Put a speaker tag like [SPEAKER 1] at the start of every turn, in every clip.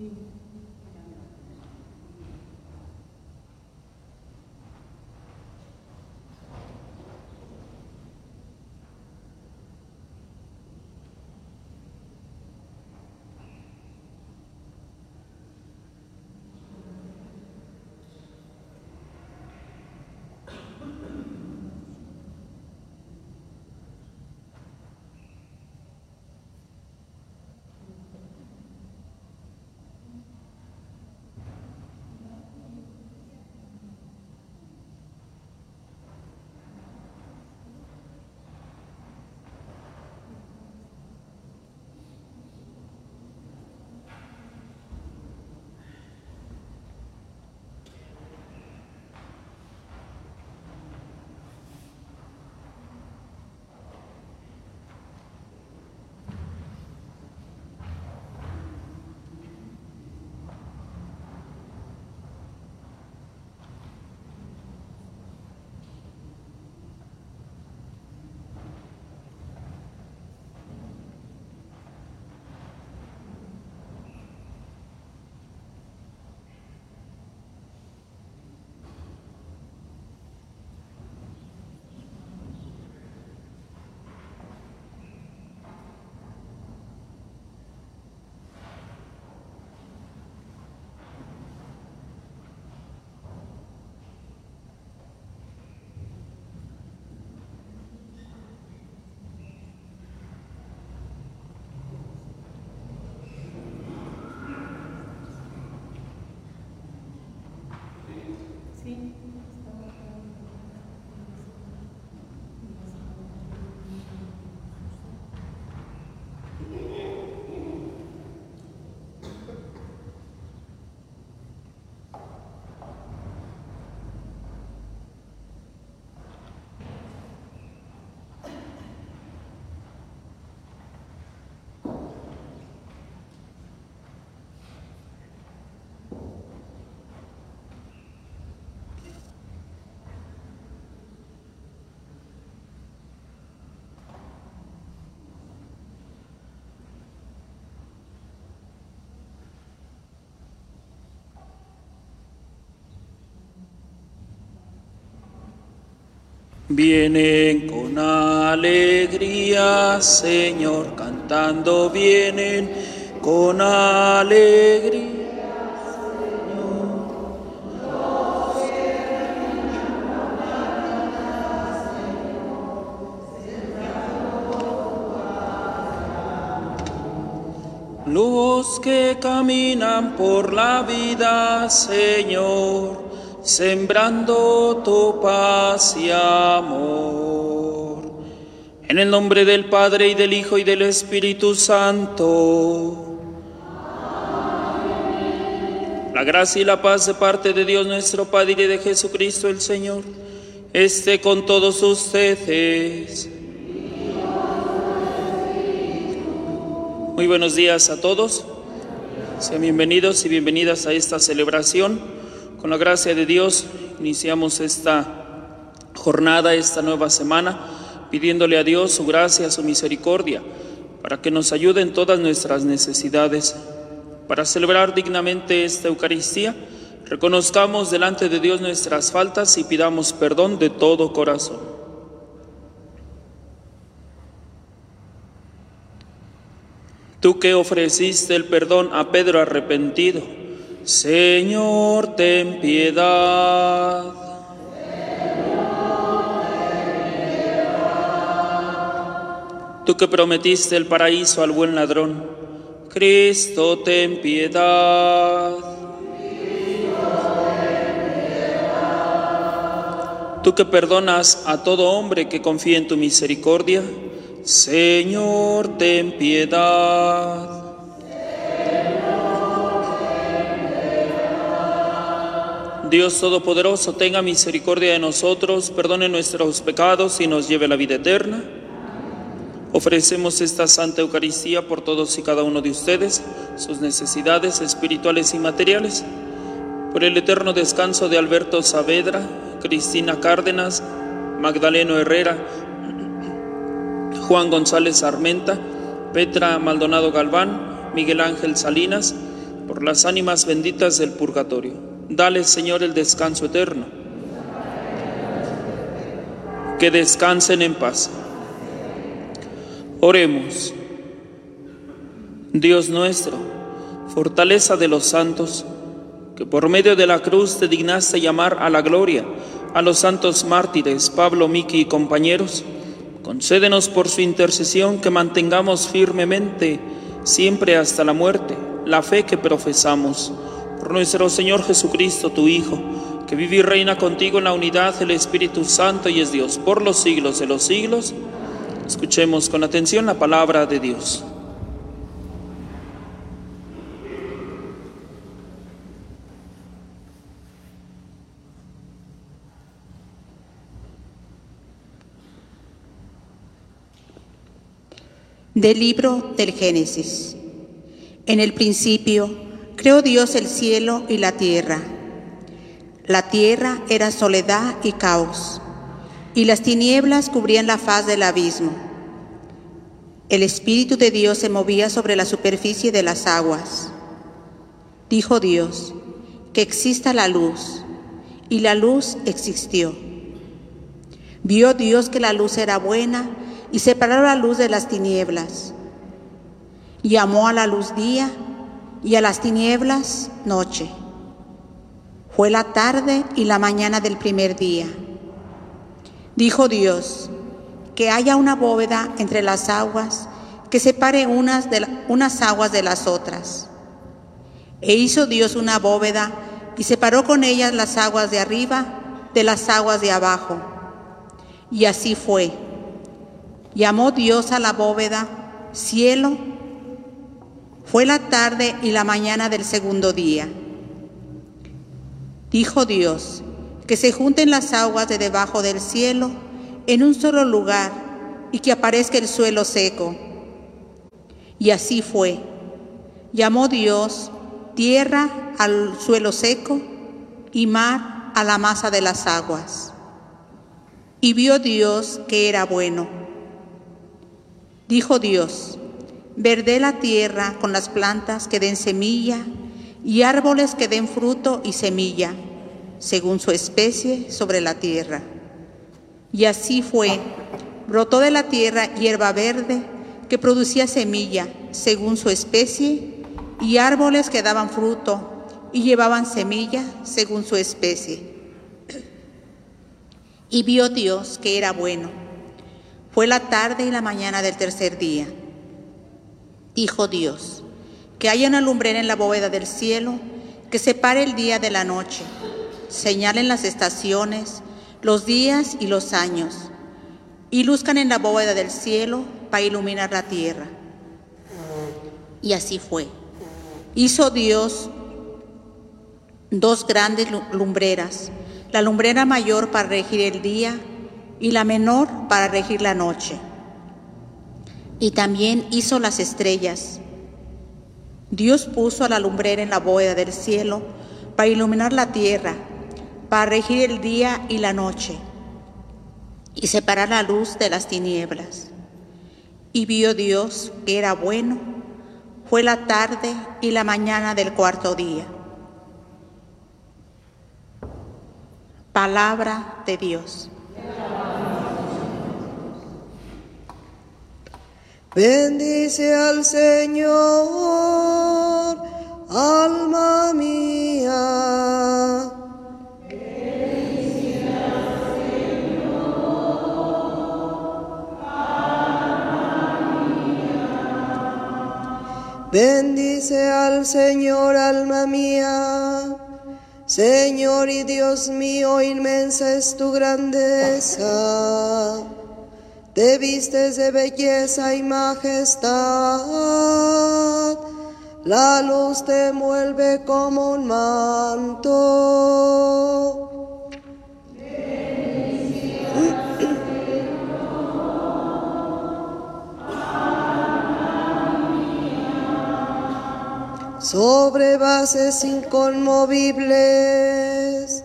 [SPEAKER 1] 嗯。Vienen con alegría, Señor, cantando vienen con alegría. Los que caminan por la vida, Señor, sembrando tu paz y amor. En el nombre del Padre y del Hijo y del Espíritu Santo. La gracia y la paz de parte de Dios nuestro Padre y de Jesucristo el Señor esté con todos ustedes. Muy buenos días a todos. Sean bienvenidos y bienvenidas a esta celebración con la gracia de Dios iniciamos esta jornada, esta nueva semana, pidiéndole a Dios su gracia, su misericordia, para que nos ayude en todas nuestras necesidades. Para celebrar dignamente esta Eucaristía, reconozcamos delante de Dios nuestras faltas y pidamos perdón de todo corazón. Tú que ofreciste el perdón a Pedro arrepentido, Señor, ten piedad. Tú que prometiste el paraíso al buen ladrón, Cristo, ten piedad. Tú que perdonas a todo hombre que confía en tu misericordia, Señor, ten piedad. Dios Todopoderoso, tenga misericordia de nosotros, perdone nuestros pecados y nos lleve a la vida eterna. Ofrecemos esta Santa Eucaristía por todos y cada uno de ustedes, sus necesidades espirituales y materiales, por el eterno descanso de Alberto Saavedra, Cristina Cárdenas, Magdaleno Herrera, Juan González Armenta, Petra Maldonado Galván, Miguel Ángel Salinas, por las ánimas benditas del purgatorio. Dale, Señor, el descanso eterno. Que descansen en paz. Oremos. Dios nuestro, fortaleza de los santos, que por medio de la cruz te dignaste llamar a la gloria a los santos mártires Pablo, Miki y compañeros, concédenos por su intercesión que mantengamos firmemente, siempre hasta la muerte, la fe que profesamos. Por nuestro Señor Jesucristo, tu Hijo, que vive y reina contigo en la unidad del Espíritu Santo y es Dios por los siglos de los siglos. Escuchemos con atención la palabra de Dios.
[SPEAKER 2] Del libro del Génesis. En el principio creó Dios el cielo y la tierra. La tierra era soledad y caos, y las tinieblas cubrían la faz del abismo. El Espíritu de Dios se movía sobre la superficie de las aguas. Dijo Dios, que exista la luz, y la luz existió. Vio Dios que la luz era buena, y separó la luz de las tinieblas. Llamó a la luz día y a las tinieblas noche. Fue la tarde y la mañana del primer día. Dijo Dios, que haya una bóveda entre las aguas que separe unas, de unas aguas de las otras. E hizo Dios una bóveda y separó con ellas las aguas de arriba de las aguas de abajo. Y así fue. Llamó Dios a la bóveda cielo. Fue la tarde y la mañana del segundo día. Dijo Dios, que se junten las aguas de debajo del cielo en un solo lugar y que aparezca el suelo seco. Y así fue. Llamó Dios tierra al suelo seco y mar a la masa de las aguas. Y vio Dios que era bueno. Dijo Dios, verde la tierra con las plantas que den semilla y árboles que den fruto y semilla, según su especie sobre la tierra. Y así fue, brotó de la tierra hierba verde que producía semilla, según su especie, y árboles que daban fruto y llevaban semilla, según su especie. Y vio Dios que era bueno. Fue la tarde y la mañana del tercer día. Dijo Dios, que haya una lumbrera en la bóveda del cielo que separe el día de la noche, señalen las estaciones, los días y los años, y luzcan en la bóveda del cielo para iluminar la tierra. Y así fue. Hizo Dios dos grandes lumbreras, la lumbrera mayor para regir el día y la menor para regir la noche. Y también hizo las estrellas. Dios puso a la lumbrera en la bóveda del cielo para iluminar la tierra, para regir el día y la noche, y separar la luz de las tinieblas. Y vio Dios que era bueno, fue la tarde y la mañana del cuarto día. Palabra de Dios.
[SPEAKER 3] Bendice al Señor, alma mía. Bendice al Señor, alma mía. Bendice al Señor, alma mía. Señor y Dios mío, inmensa es tu grandeza te vistes de belleza y majestad, la luz te envuelve como un manto. Sobre bases inconmovibles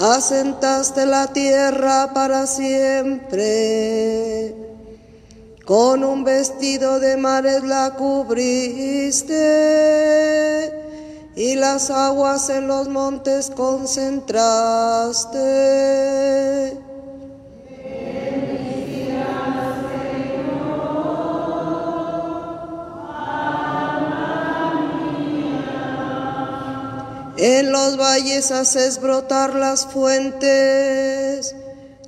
[SPEAKER 3] asentaste la tierra para siempre. Con un vestido de mares la cubriste y las aguas en los montes concentraste. En los valles haces brotar las fuentes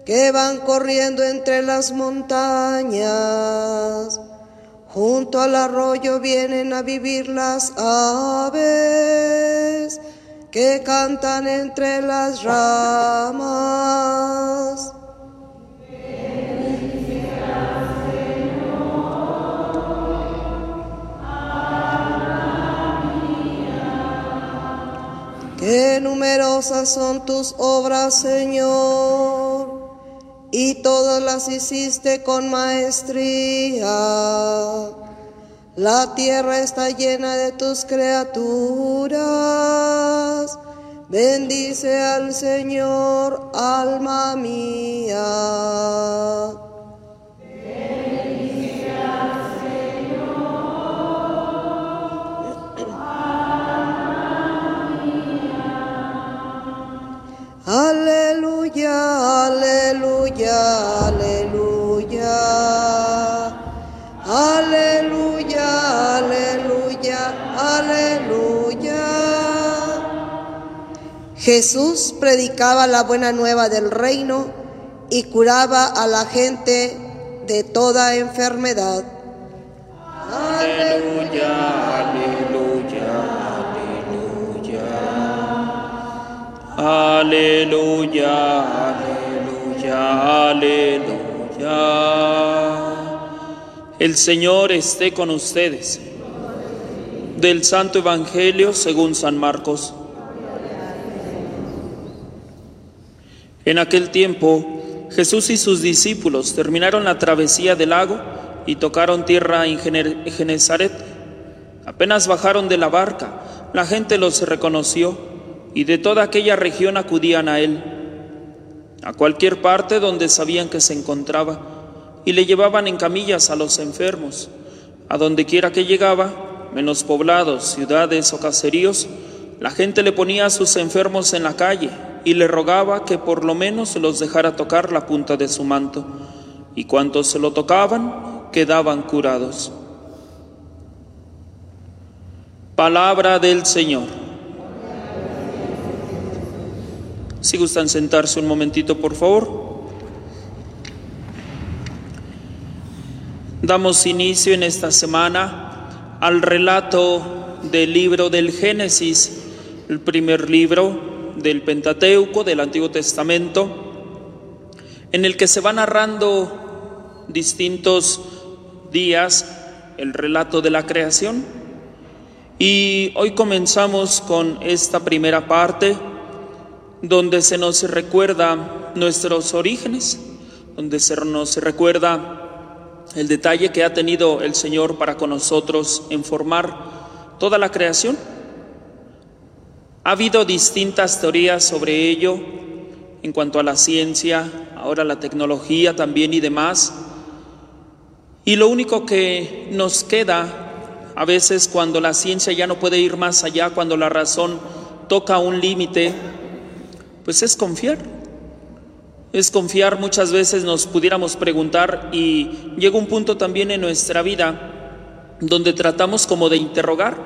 [SPEAKER 3] que van corriendo entre las montañas. Junto al arroyo vienen a vivir las aves que cantan entre las ramas. Qué numerosas son tus obras, Señor, y todas las hiciste con maestría. La tierra está llena de tus criaturas. Bendice al Señor, alma mía. Jesús predicaba la buena nueva del reino y curaba a la gente de toda enfermedad.
[SPEAKER 1] Aleluya, aleluya, aleluya. Aleluya, aleluya, aleluya. El Señor esté con ustedes. Del Santo Evangelio según San Marcos. En aquel tiempo, Jesús y sus discípulos terminaron la travesía del lago y tocaron tierra en Gene- Genezaret. Apenas bajaron de la barca, la gente los reconoció y de toda aquella región acudían a él, a cualquier parte donde sabían que se encontraba, y le llevaban en camillas a los enfermos. A donde quiera que llegaba, menos poblados, ciudades o caseríos, la gente le ponía a sus enfermos en la calle y le rogaba que por lo menos los dejara tocar la punta de su manto, y cuantos se lo tocaban, quedaban curados. Palabra del Señor. Si gustan sentarse un momentito, por favor. Damos inicio en esta semana al relato del libro del Génesis, el primer libro del Pentateuco, del Antiguo Testamento, en el que se va narrando distintos días el relato de la creación. Y hoy comenzamos con esta primera parte donde se nos recuerda nuestros orígenes, donde se nos recuerda el detalle que ha tenido el Señor para con nosotros en formar toda la creación. Ha habido distintas teorías sobre ello en cuanto a la ciencia, ahora la tecnología también y demás. Y lo único que nos queda a veces cuando la ciencia ya no puede ir más allá, cuando la razón toca un límite, pues es confiar. Es confiar, muchas veces nos pudiéramos preguntar y llega un punto también en nuestra vida donde tratamos como de interrogar,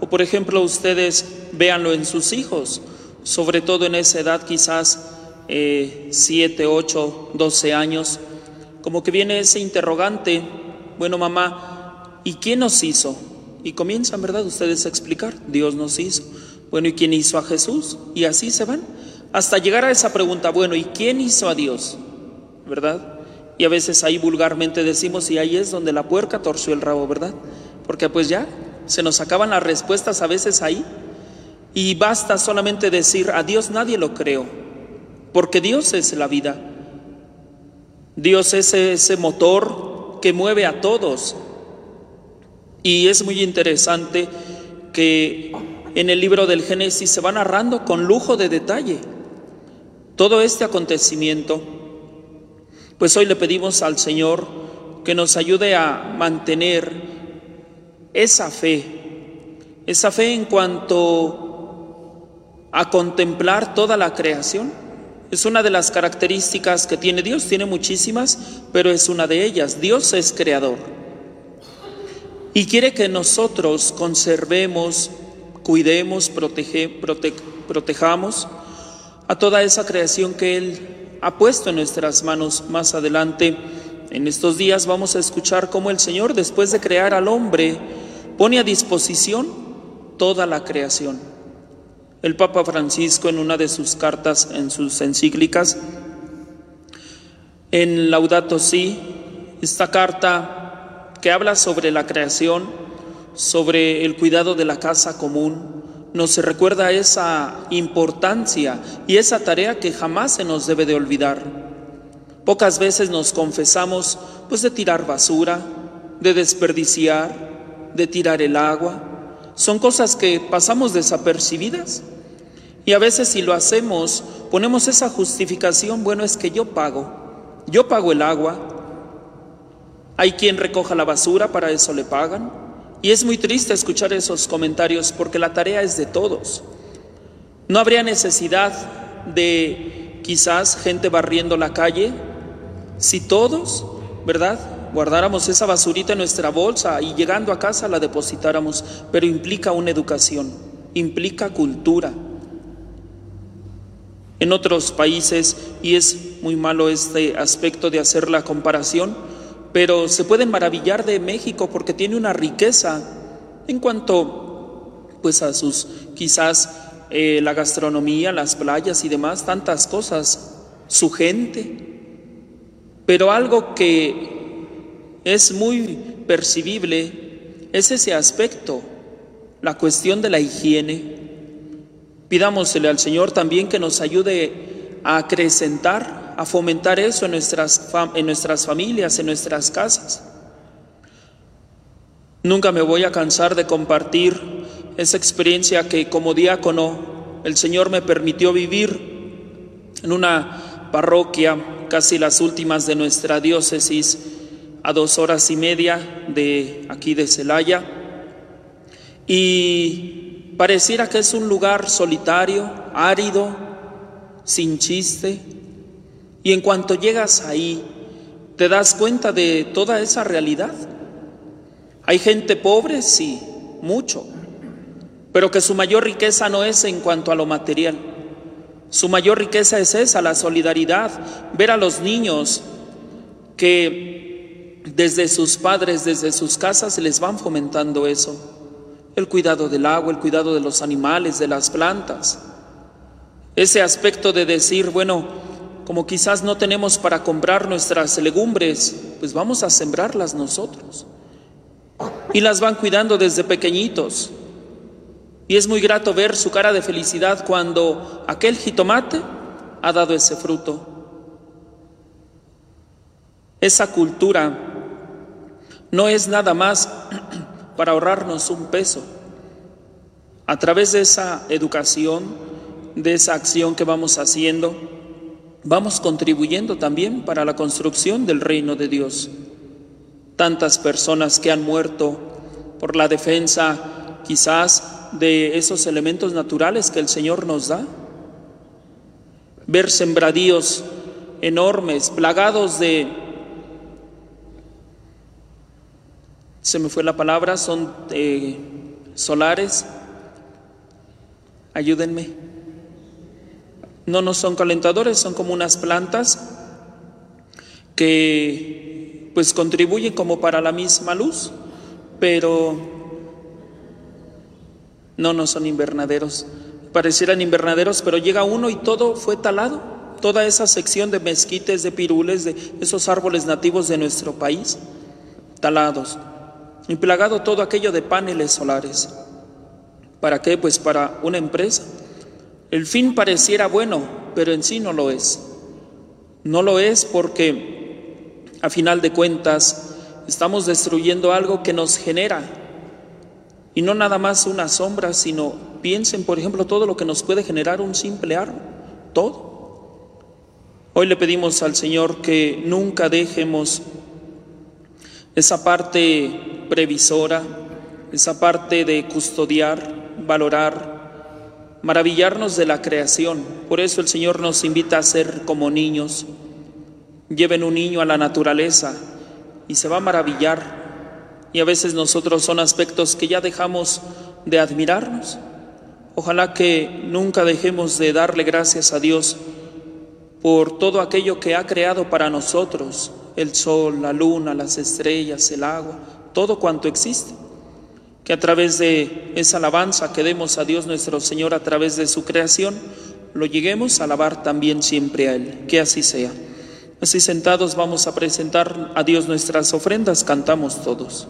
[SPEAKER 1] o por ejemplo ustedes véanlo en sus hijos, sobre todo en esa edad quizás eh, 7, 8, 12 años, como que viene ese interrogante, bueno mamá, ¿y quién nos hizo? Y comienzan, ¿verdad? Ustedes a explicar, Dios nos hizo. Bueno, ¿y quién hizo a Jesús? Y así se van hasta llegar a esa pregunta, bueno, ¿y quién hizo a Dios? ¿Verdad? Y a veces ahí vulgarmente decimos, y ahí es donde la puerca torció el rabo, ¿verdad? Porque pues ya se nos acaban las respuestas a veces ahí. Y basta solamente decir, a Dios nadie lo creó, porque Dios es la vida. Dios es ese motor que mueve a todos. Y es muy interesante que en el libro del Génesis se va narrando con lujo de detalle todo este acontecimiento. Pues hoy le pedimos al Señor que nos ayude a mantener esa fe, Esa fe en cuanto a contemplar toda la creación. Es una de las características que tiene Dios, tiene muchísimas, pero es una de ellas. Dios es creador. Y quiere que nosotros conservemos, cuidemos, protejamos a toda esa creación que Él ha puesto en nuestras manos. Más adelante, en estos días, vamos a escuchar cómo el Señor, después de crear al hombre, pone a disposición toda la creación. El Papa Francisco en una de sus cartas, en sus encíclicas, en Laudato Si, esta carta que habla sobre la creación, sobre el cuidado de la casa común, nos recuerda esa importancia y esa tarea que jamás se nos debe de olvidar. Pocas veces nos confesamos pues de tirar basura, de desperdiciar, de tirar el agua, son cosas que pasamos desapercibidas. Y a veces si lo hacemos, ponemos esa justificación, bueno, es que yo pago, yo pago el agua, hay quien recoja la basura, para eso le pagan. Y es muy triste escuchar esos comentarios porque la tarea es de todos. No habría necesidad de quizás gente barriendo la calle si todos, ¿verdad? Guardáramos esa basurita en nuestra bolsa y llegando a casa la depositáramos, pero implica una educación, implica cultura. En otros países, y es muy malo este aspecto de hacer la comparación, pero se pueden maravillar de México porque tiene una riqueza en cuanto pues a sus quizás eh, la gastronomía, las playas y demás, tantas cosas, su gente. Pero algo que es muy percibible es ese aspecto, la cuestión de la higiene. Pidámosle al Señor también que nos ayude a acrecentar, a fomentar eso en nuestras, en nuestras familias, en nuestras casas. Nunca me voy a cansar de compartir esa experiencia que como diácono el Señor me permitió vivir en una parroquia, casi las últimas de nuestra diócesis, a dos horas y media de aquí de Celaya y pareciera que es un lugar solitario, árido, sin chiste y en cuanto llegas ahí te das cuenta de toda esa realidad. Hay gente pobre, sí, mucho, pero que su mayor riqueza no es en cuanto a lo material. Su mayor riqueza es esa, la solidaridad, ver a los niños que desde sus padres, desde sus casas, les van fomentando eso. El cuidado del agua, el cuidado de los animales, de las plantas. Ese aspecto de decir, bueno, como quizás no tenemos para comprar nuestras legumbres, pues vamos a sembrarlas nosotros. Y las van cuidando desde pequeñitos. Y es muy grato ver su cara de felicidad cuando aquel jitomate ha dado ese fruto. Esa cultura no es nada más para ahorrarnos un peso. A través de esa educación, de esa acción que vamos haciendo, vamos contribuyendo también para la construcción del reino de Dios. Tantas personas que han muerto por la defensa quizás de esos elementos naturales que el Señor nos da. Ver sembradíos enormes, plagados de se me fue la palabra, son eh, solares. Ayúdenme. No, no son calentadores, son como unas plantas que pues contribuyen como para la misma luz, pero no, no son invernaderos. Parecieran invernaderos, pero llega uno y todo fue talado. Toda esa sección de mezquites, de pirules, de esos árboles nativos de nuestro país, talados y plagado todo aquello de paneles solares. ¿Para qué? Pues para una empresa. El fin pareciera bueno, pero en sí no lo es. No lo es porque a final de cuentas estamos destruyendo algo que nos genera. Y no nada más una sombra, sino piensen, por ejemplo, todo lo que nos puede generar un simple árbol. Todo. Hoy le pedimos al Señor que nunca dejemos esa parte previsora, esa parte de custodiar, valorar, maravillarnos de la creación. Por eso el Señor nos invita a ser como niños. Lleven un niño a la naturaleza y se va a maravillar. Y a veces nosotros son aspectos que ya dejamos de admirarnos. Ojalá que nunca dejemos de darle gracias a Dios por todo aquello que ha creado para nosotros, el sol, la luna, las estrellas, el agua, todo cuanto existe. Que a través de esa alabanza que demos a Dios nuestro Señor a través de su creación, lo lleguemos a alabar también siempre a Él. Que así sea. Así sentados vamos a presentar a Dios nuestras ofrendas, cantamos todos.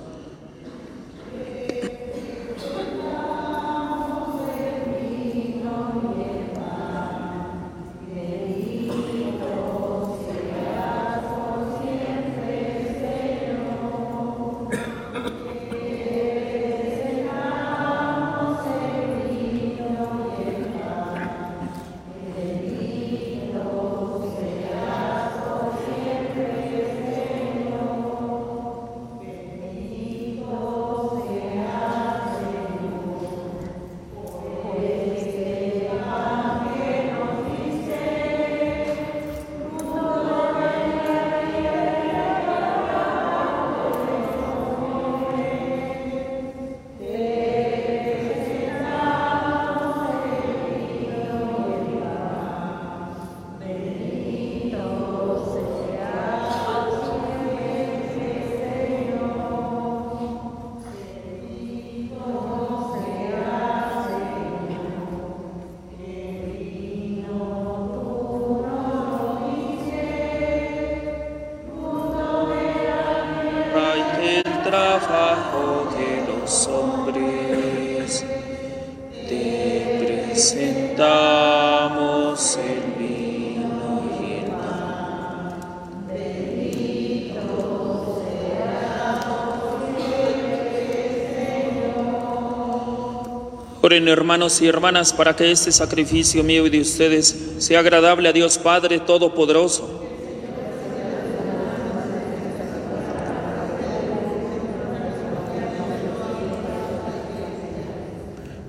[SPEAKER 1] Hermanos y hermanas para que este sacrificio mío y de ustedes sea agradable a Dios Padre Todopoderoso.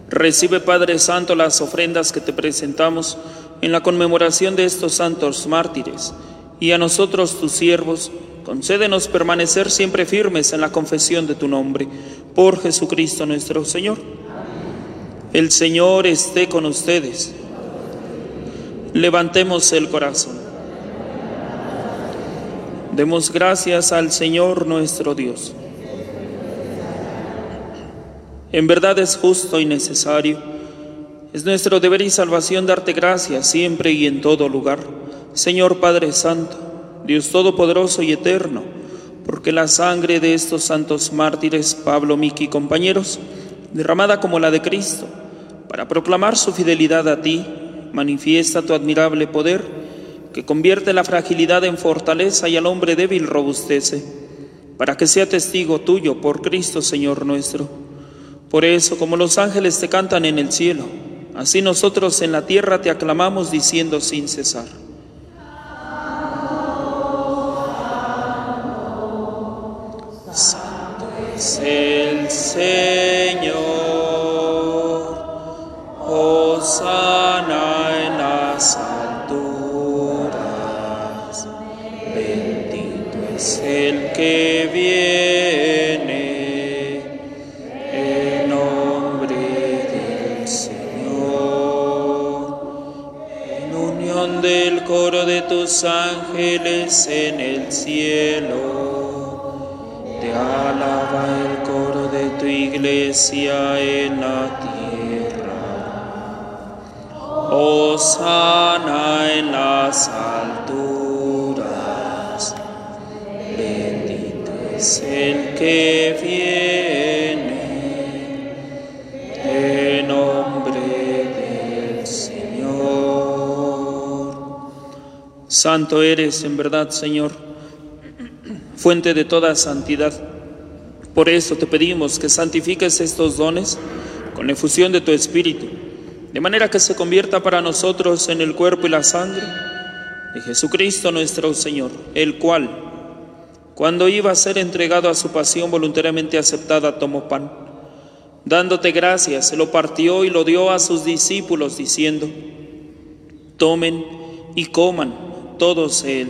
[SPEAKER 1] Recibe Padre Santo las ofrendas que te presentamos en la conmemoración de estos santos mártires y a nosotros tus siervos concédenos permanecer siempre firmes en la confesión de tu nombre por Jesucristo nuestro Señor. El Señor esté con ustedes. Levantemos el corazón. Demos gracias al Señor nuestro Dios. En verdad es justo y necesario. Es nuestro deber y salvación darte gracias siempre y en todo lugar. Señor Padre Santo, Dios Todopoderoso y Eterno, porque la sangre de estos santos mártires, Pablo, Miki y compañeros, derramada como la de Cristo, para proclamar su fidelidad a ti, manifiesta tu admirable poder, que convierte la fragilidad en fortaleza y al hombre débil robustece, para que sea testigo tuyo por Cristo Señor nuestro. Por eso, como los ángeles te cantan en el cielo, así nosotros en la tierra te aclamamos diciendo sin cesar. Santo es el Señor. Te alaba el coro de tu iglesia en la tierra sana en las alturas. Bendito es el que viene en nombre del Señor. Santo eres en verdad, Señor, fuente de toda santidad. Por eso te pedimos que santifiques estos dones con la efusión de tu Espíritu de manera que se convierta para nosotros en el cuerpo y la sangre de Jesucristo nuestro Señor, el cual, cuando iba a ser entregado a su pasión voluntariamente aceptada, tomó pan, Dándote gracias, se lo partió y lo dio a sus discípulos, diciendo, Tomen y coman todos él,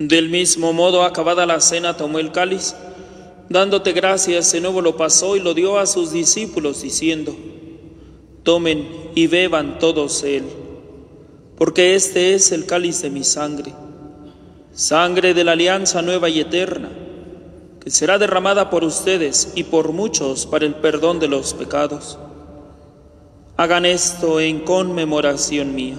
[SPEAKER 1] Del mismo modo, acabada la cena, tomó el cáliz, dándote gracias, de nuevo lo pasó y lo dio a sus discípulos, diciendo, Tomen y beban todos él, porque este es el cáliz de mi sangre, sangre de la alianza nueva y eterna, que será derramada por ustedes y por muchos para el perdón de los pecados. Hagan esto en conmemoración mía.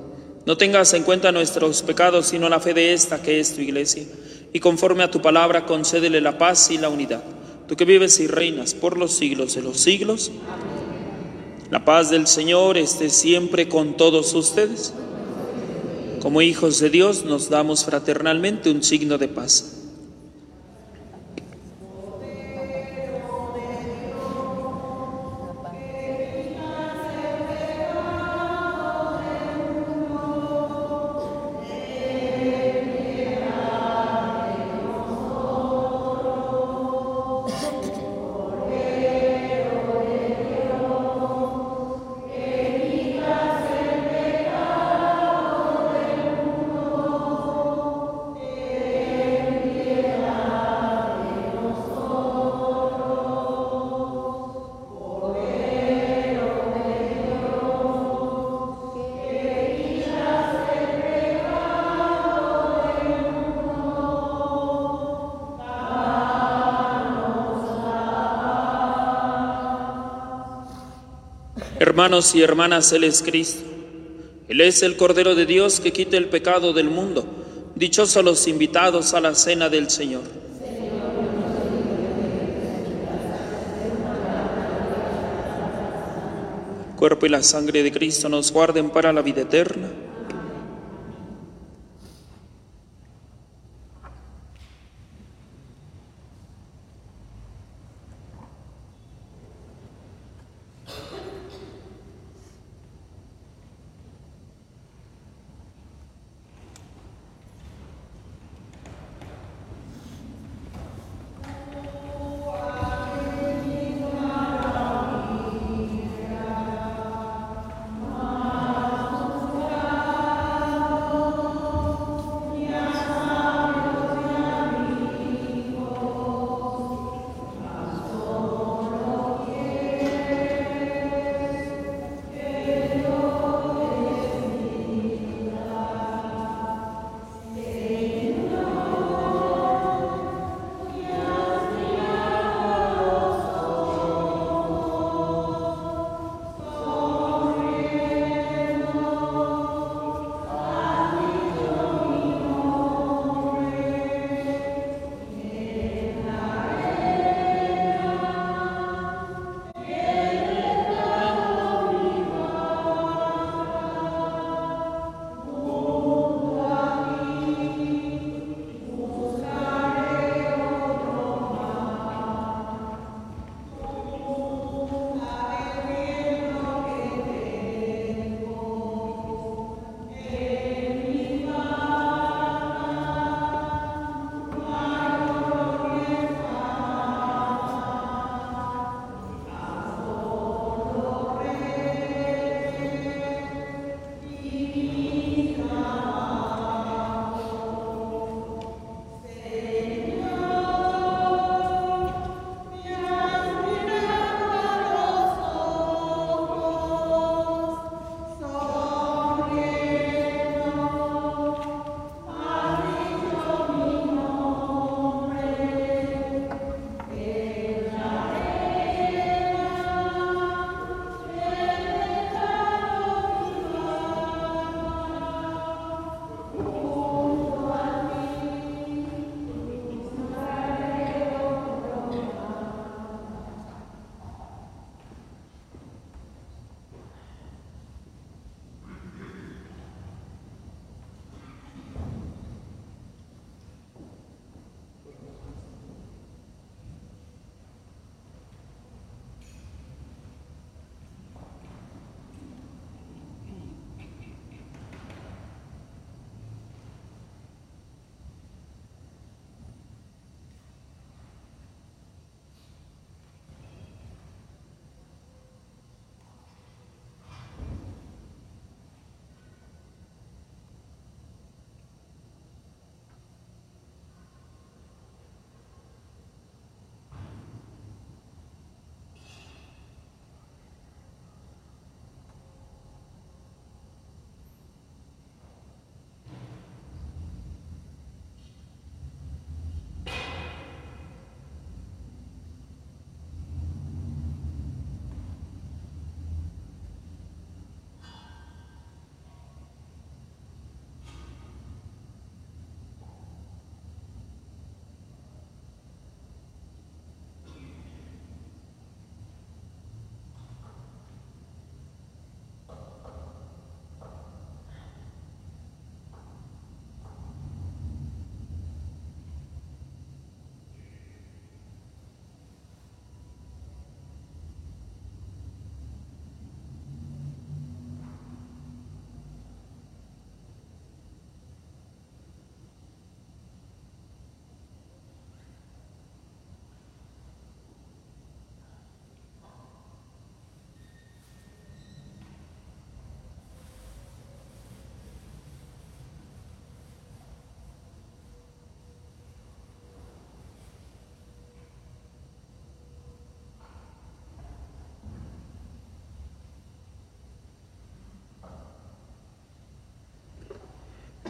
[SPEAKER 1] No tengas en cuenta nuestros pecados, sino la fe de esta que es tu iglesia. Y conforme a tu palabra, concédele la paz y la unidad. Tú que vives y reinas por los siglos de los siglos. La paz del Señor esté siempre con todos ustedes. Como hijos de Dios nos damos fraternalmente un signo de paz. Hermanos y hermanas, Él es Cristo. Él es el Cordero de Dios que quita el pecado del mundo. Dichosos los invitados a la cena del Señor. Cuerpo y la sangre de Cristo nos guarden para la vida eterna.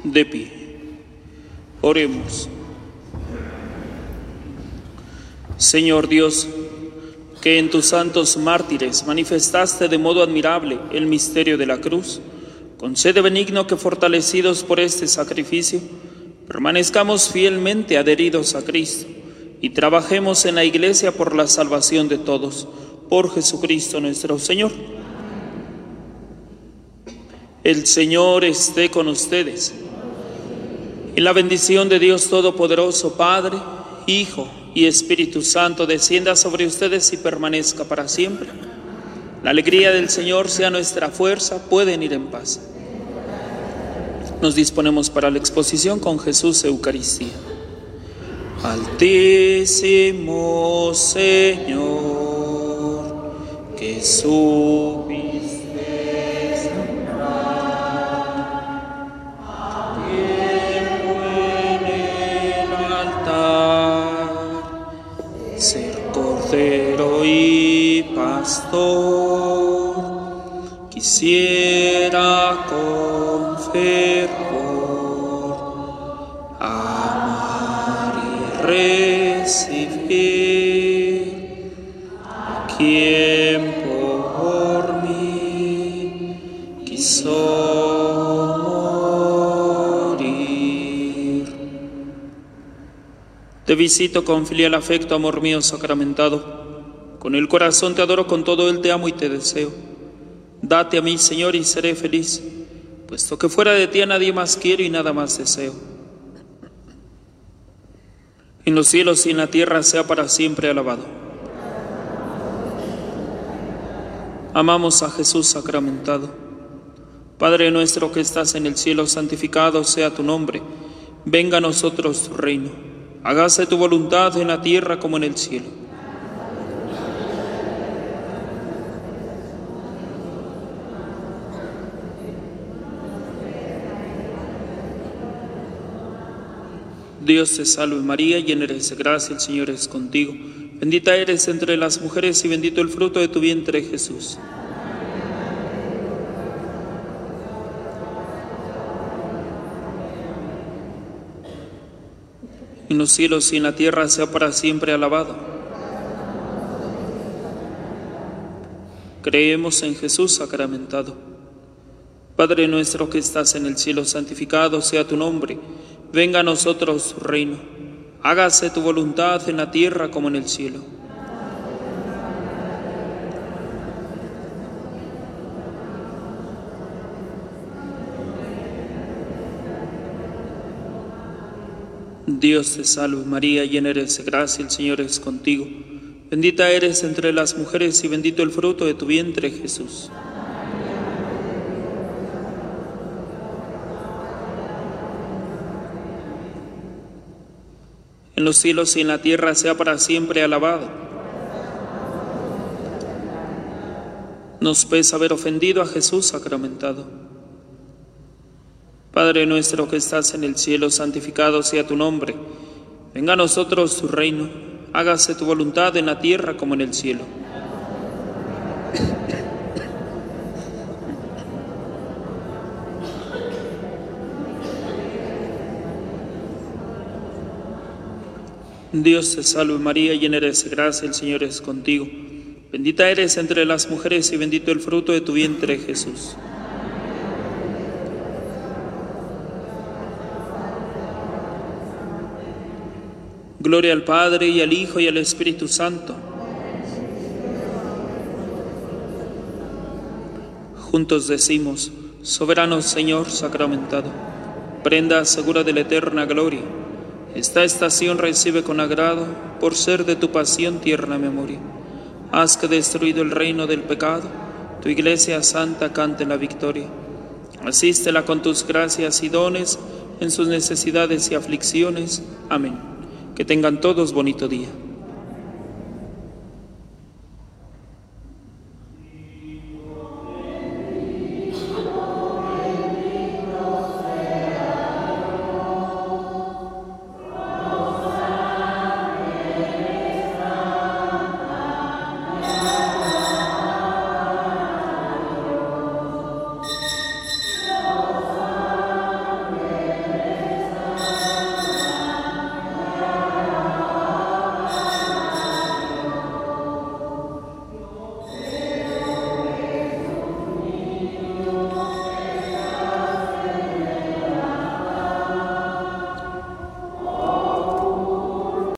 [SPEAKER 1] De pie. Oremos. Señor Dios, que en tus santos mártires manifestaste de modo admirable el misterio de la cruz, concede benigno que fortalecidos por este sacrificio, permanezcamos fielmente adheridos a Cristo y trabajemos en la Iglesia por la salvación de todos, por Jesucristo nuestro Señor. El Señor esté con ustedes. Y la bendición de Dios Todopoderoso, Padre, Hijo y Espíritu Santo, descienda sobre ustedes y permanezca para siempre. La alegría del Señor sea nuestra fuerza, pueden ir en paz. Nos disponemos para la exposición con Jesús Eucaristía. Altísimo Señor, que subiste pastor, quisiera con fervor amar y recibir a quien por mí quiso. Te visito con filial afecto, amor mío sacramentado. Con el corazón te adoro, con todo él te amo y te deseo. Date a mí, Señor, y seré feliz, puesto que fuera de ti a nadie más quiero y nada más deseo. En los cielos y en la tierra sea para siempre alabado. Amamos a Jesús sacramentado. Padre nuestro que estás en el cielo, santificado sea tu nombre. Venga a nosotros tu reino. Hágase tu voluntad en la tierra como en el cielo. Dios te salve María, llena eres de gracia, el Señor es contigo. Bendita eres entre las mujeres y bendito el fruto de tu vientre Jesús. En los cielos y en la tierra sea para siempre alabado. Creemos en Jesús sacramentado. Padre nuestro que estás en el cielo, santificado sea tu nombre. Venga a nosotros tu reino. Hágase tu voluntad en la tierra como en el cielo. Dios te salve María, llena eres de gracia, el Señor es contigo. Bendita eres entre las mujeres y bendito el fruto de tu vientre Jesús. En los cielos y en la tierra sea para siempre alabado. Nos pesa haber ofendido a Jesús sacramentado. Padre nuestro que estás en el cielo, santificado sea tu nombre. Venga a nosotros tu reino. Hágase tu voluntad en la tierra como en el cielo. Dios te salve María, llena eres de gracia, el Señor es contigo. Bendita eres entre las mujeres y bendito el fruto de tu vientre Jesús. Gloria al Padre y al Hijo y al Espíritu Santo. Juntos decimos, soberano Señor sacramentado, prenda segura de la eterna gloria esta estación recibe con agrado, por ser de tu pasión tierna memoria. Haz que destruido el reino del pecado, tu iglesia santa cante la victoria. Asístela con tus gracias y dones en sus necesidades y aflicciones. Amén. Que tengan todos bonito día.